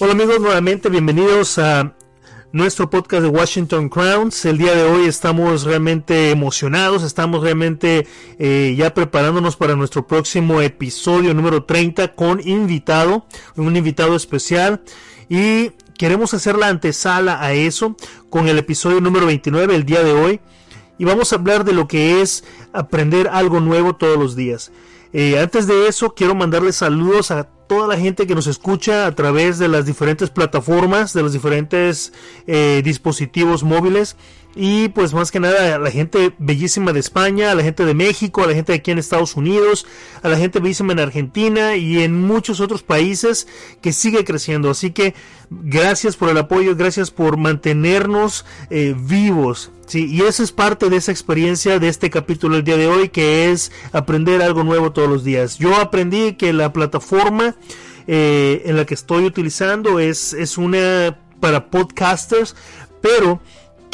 Hola amigos, nuevamente bienvenidos a nuestro podcast de Washington Crowns. El día de hoy estamos realmente emocionados, estamos realmente eh, ya preparándonos para nuestro próximo episodio número 30 con invitado, un invitado especial y queremos hacer la antesala a eso con el episodio número 29 el día de hoy y vamos a hablar de lo que es aprender algo nuevo todos los días. Eh, antes de eso, quiero mandarles saludos a toda la gente que nos escucha a través de las diferentes plataformas, de los diferentes eh, dispositivos móviles. Y pues más que nada a la gente bellísima de España, a la gente de México, a la gente de aquí en Estados Unidos, a la gente bellísima en Argentina y en muchos otros países que sigue creciendo. Así que gracias por el apoyo, gracias por mantenernos eh, vivos. Sí, y eso es parte de esa experiencia de este capítulo del día de hoy, que es aprender algo nuevo todos los días. Yo aprendí que la plataforma eh, en la que estoy utilizando es, es una para podcasters, pero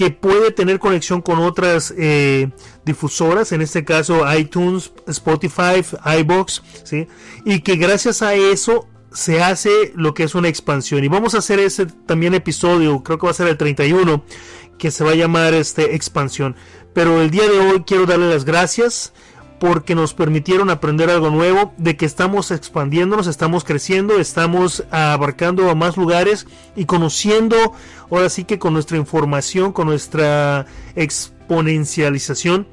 que puede tener conexión con otras eh, difusoras, en este caso iTunes, Spotify, iBox, ¿sí? y que gracias a eso se hace lo que es una expansión. Y vamos a hacer ese también episodio, creo que va a ser el 31, que se va a llamar este expansión. Pero el día de hoy quiero darle las gracias porque nos permitieron aprender algo nuevo, de que estamos expandiéndonos, estamos creciendo, estamos abarcando a más lugares y conociendo, ahora sí que con nuestra información, con nuestra exponencialización,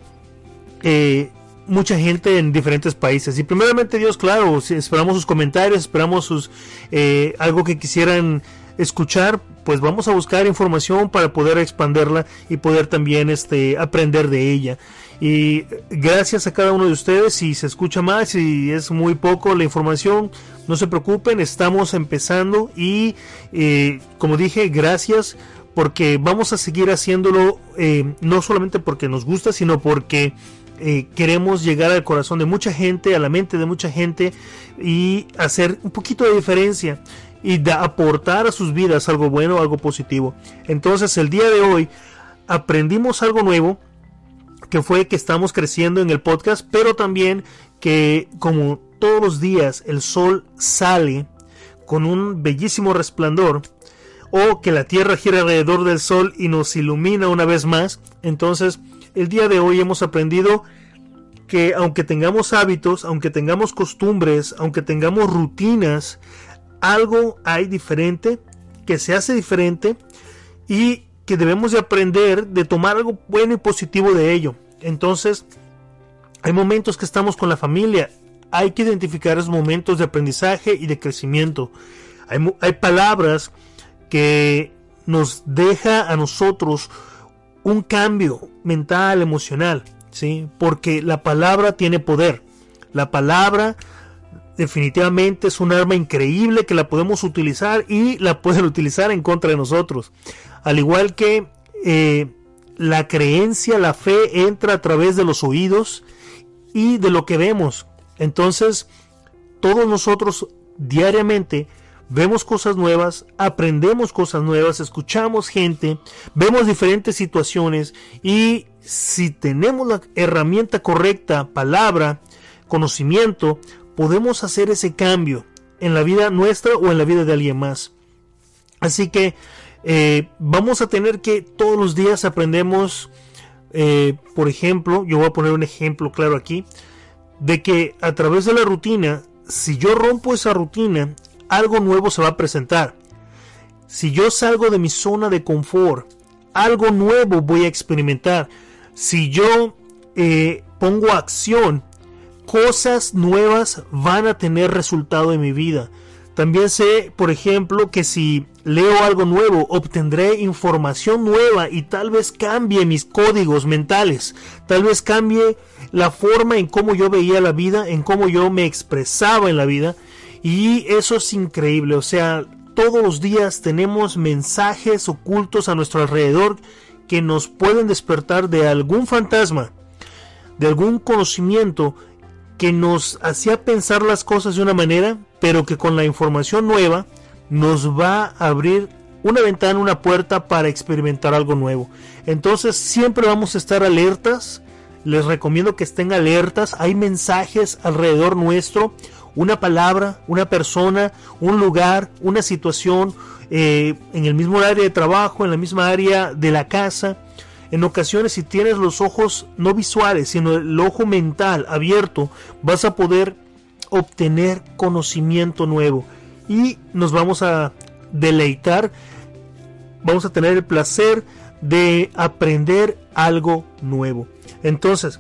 eh, mucha gente en diferentes países. Y primeramente Dios, claro, esperamos sus comentarios, esperamos sus eh, algo que quisieran escuchar, pues vamos a buscar información para poder expanderla y poder también este aprender de ella. Y gracias a cada uno de ustedes, si se escucha más, si es muy poco la información, no se preocupen, estamos empezando y eh, como dije, gracias porque vamos a seguir haciéndolo eh, no solamente porque nos gusta, sino porque eh, queremos llegar al corazón de mucha gente, a la mente de mucha gente y hacer un poquito de diferencia y de aportar a sus vidas algo bueno, algo positivo. Entonces el día de hoy aprendimos algo nuevo que fue que estamos creciendo en el podcast, pero también que como todos los días el sol sale con un bellísimo resplandor, o que la Tierra gira alrededor del Sol y nos ilumina una vez más, entonces el día de hoy hemos aprendido que aunque tengamos hábitos, aunque tengamos costumbres, aunque tengamos rutinas, algo hay diferente, que se hace diferente y que debemos de aprender de tomar algo bueno y positivo de ello. Entonces, hay momentos que estamos con la familia, hay que identificar esos momentos de aprendizaje y de crecimiento. Hay, hay palabras que nos deja a nosotros un cambio mental, emocional, ¿sí? Porque la palabra tiene poder. La palabra definitivamente es un arma increíble que la podemos utilizar y la pueden utilizar en contra de nosotros. Al igual que eh, la creencia, la fe entra a través de los oídos y de lo que vemos. Entonces, todos nosotros diariamente vemos cosas nuevas, aprendemos cosas nuevas, escuchamos gente, vemos diferentes situaciones y si tenemos la herramienta correcta, palabra, conocimiento, podemos hacer ese cambio en la vida nuestra o en la vida de alguien más. Así que eh, vamos a tener que todos los días aprendemos, eh, por ejemplo, yo voy a poner un ejemplo claro aquí, de que a través de la rutina, si yo rompo esa rutina, algo nuevo se va a presentar. Si yo salgo de mi zona de confort, algo nuevo voy a experimentar. Si yo eh, pongo acción, cosas nuevas van a tener resultado en mi vida. También sé, por ejemplo, que si leo algo nuevo, obtendré información nueva y tal vez cambie mis códigos mentales, tal vez cambie la forma en cómo yo veía la vida, en cómo yo me expresaba en la vida. Y eso es increíble, o sea, todos los días tenemos mensajes ocultos a nuestro alrededor que nos pueden despertar de algún fantasma, de algún conocimiento que nos hacía pensar las cosas de una manera, pero que con la información nueva nos va a abrir una ventana, una puerta para experimentar algo nuevo. Entonces siempre vamos a estar alertas. Les recomiendo que estén alertas. Hay mensajes alrededor nuestro. Una palabra, una persona, un lugar, una situación, eh, en el mismo área de trabajo, en la misma área de la casa. En ocasiones, si tienes los ojos no visuales, sino el ojo mental abierto, vas a poder obtener conocimiento nuevo y nos vamos a deleitar, vamos a tener el placer de aprender algo nuevo. Entonces,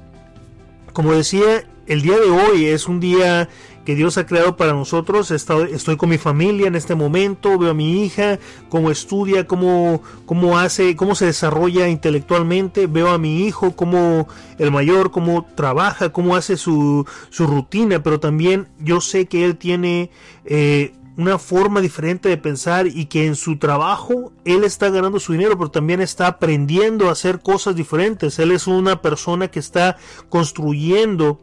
como decía, el día de hoy es un día que Dios ha creado para nosotros. Estoy, con mi familia en este momento, veo a mi hija, cómo estudia, cómo, cómo hace, cómo se desarrolla intelectualmente, veo a mi hijo, cómo el mayor, cómo trabaja, cómo hace su, su rutina, pero también yo sé que él tiene eh, una forma diferente de pensar y que en su trabajo él está ganando su dinero, pero también está aprendiendo a hacer cosas diferentes. Él es una persona que está construyendo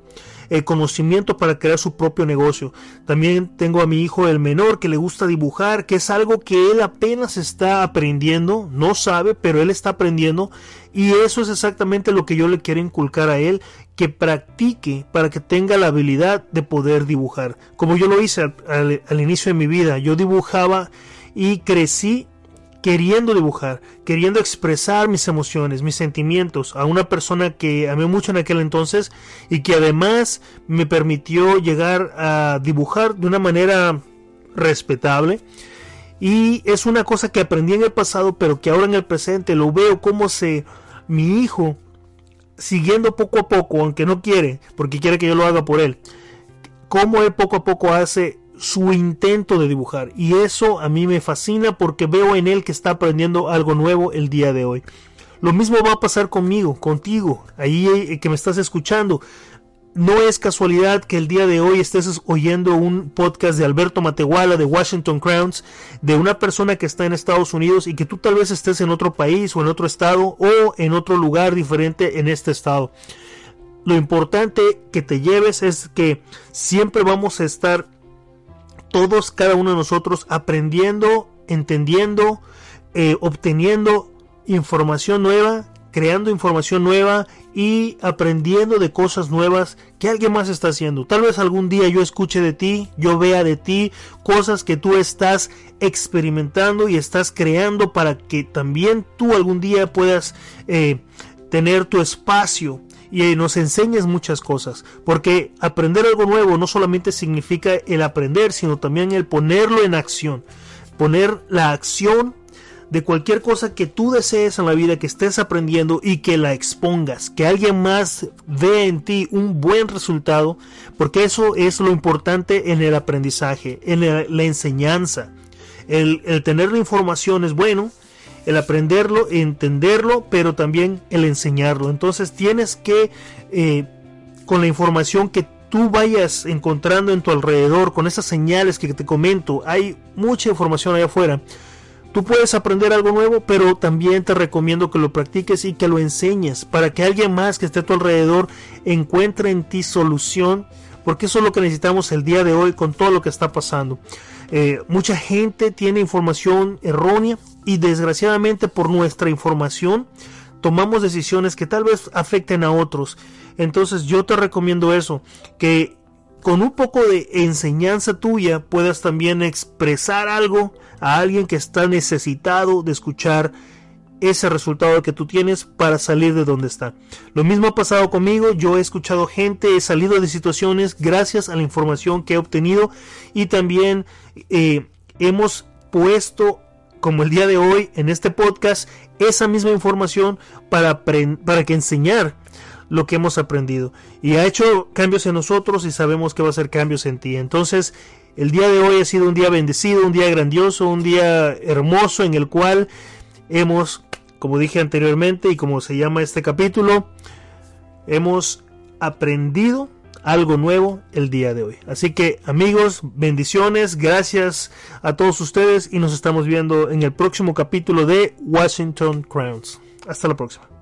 el conocimiento para crear su propio negocio. También tengo a mi hijo el menor que le gusta dibujar, que es algo que él apenas está aprendiendo, no sabe, pero él está aprendiendo y eso es exactamente lo que yo le quiero inculcar a él, que practique para que tenga la habilidad de poder dibujar. Como yo lo hice al, inicio de mi vida, yo dibujaba y crecí queriendo dibujar, queriendo expresar mis emociones, mis sentimientos a una persona que amé mucho en aquel entonces y que además me permitió llegar a dibujar de una manera respetable. Y es una cosa que aprendí en el pasado, pero que ahora en el presente lo veo como se mi hijo siguiendo poco a poco, aunque no quiere, porque quiere que yo lo haga por él, cómo él poco a poco hace su intento de dibujar. Y eso a mí me fascina porque veo en él que está aprendiendo algo nuevo el día de hoy. Lo mismo va a pasar conmigo, contigo, ahí eh, que me estás escuchando. No es casualidad que el día de hoy estés oyendo un podcast de Alberto Matehuala de Washington Crowns, de una persona que está en Estados Unidos y que tú tal vez estés en otro país o en otro estado o en otro lugar diferente en este estado. Lo importante que te lleves es que siempre vamos a estar todos, cada uno de nosotros, aprendiendo, entendiendo, eh, obteniendo información nueva, creando información nueva y aprendiendo de cosas nuevas que alguien más está haciendo. Tal vez algún día yo escuche de ti, yo vea de ti cosas que tú estás experimentando y estás creando para que también tú algún día puedas eh, tener tu espacio y nos enseñes muchas cosas, porque aprender algo nuevo no solamente significa el aprender, sino también el ponerlo en acción, poner la acción de cualquier cosa que tú desees en la vida, que estés aprendiendo y que la expongas, que alguien más vea en ti un buen resultado, porque eso es lo importante en el aprendizaje, en la, enseñanza. El, el tener la información es bueno, el aprenderlo, entenderlo, pero también el enseñarlo. Entonces tienes que, eh, con la información que tú vayas encontrando en tu alrededor, con esas señales que te comento, hay mucha información allá afuera. Tú puedes aprender algo nuevo, pero también te recomiendo que lo practiques y que lo enseñes para que alguien más que esté a tu alrededor encuentre en ti solución, porque eso es lo que necesitamos el día de hoy con todo lo que está pasando. Eh, mucha gente tiene información errónea y desgraciadamente por nuestra información tomamos decisiones que tal vez afecten a otros. Entonces yo te recomiendo eso, que con un poco de enseñanza tuya puedas también expresar algo a alguien que está necesitado de escuchar ese resultado que tú tienes para salir de donde está. Lo mismo ha pasado conmigo, yo he escuchado gente, he salido de situaciones gracias a la información que he obtenido y también eh, hemos puesto como el día de hoy en este podcast esa misma información para, para que enseñar lo que hemos aprendido. Y ha hecho cambios en nosotros y sabemos que va a hacer cambios en ti. Entonces el día de hoy ha sido un día bendecido un día grandioso un día hermoso en el cual hemos como dije anteriormente y como se llama este capítulo hemos aprendido algo nuevo el día de hoy. Así que amigos, bendiciones, gracias a todos ustedes y nos estamos viendo en el próximo capítulo de Washington Crowns. Hasta la próxima.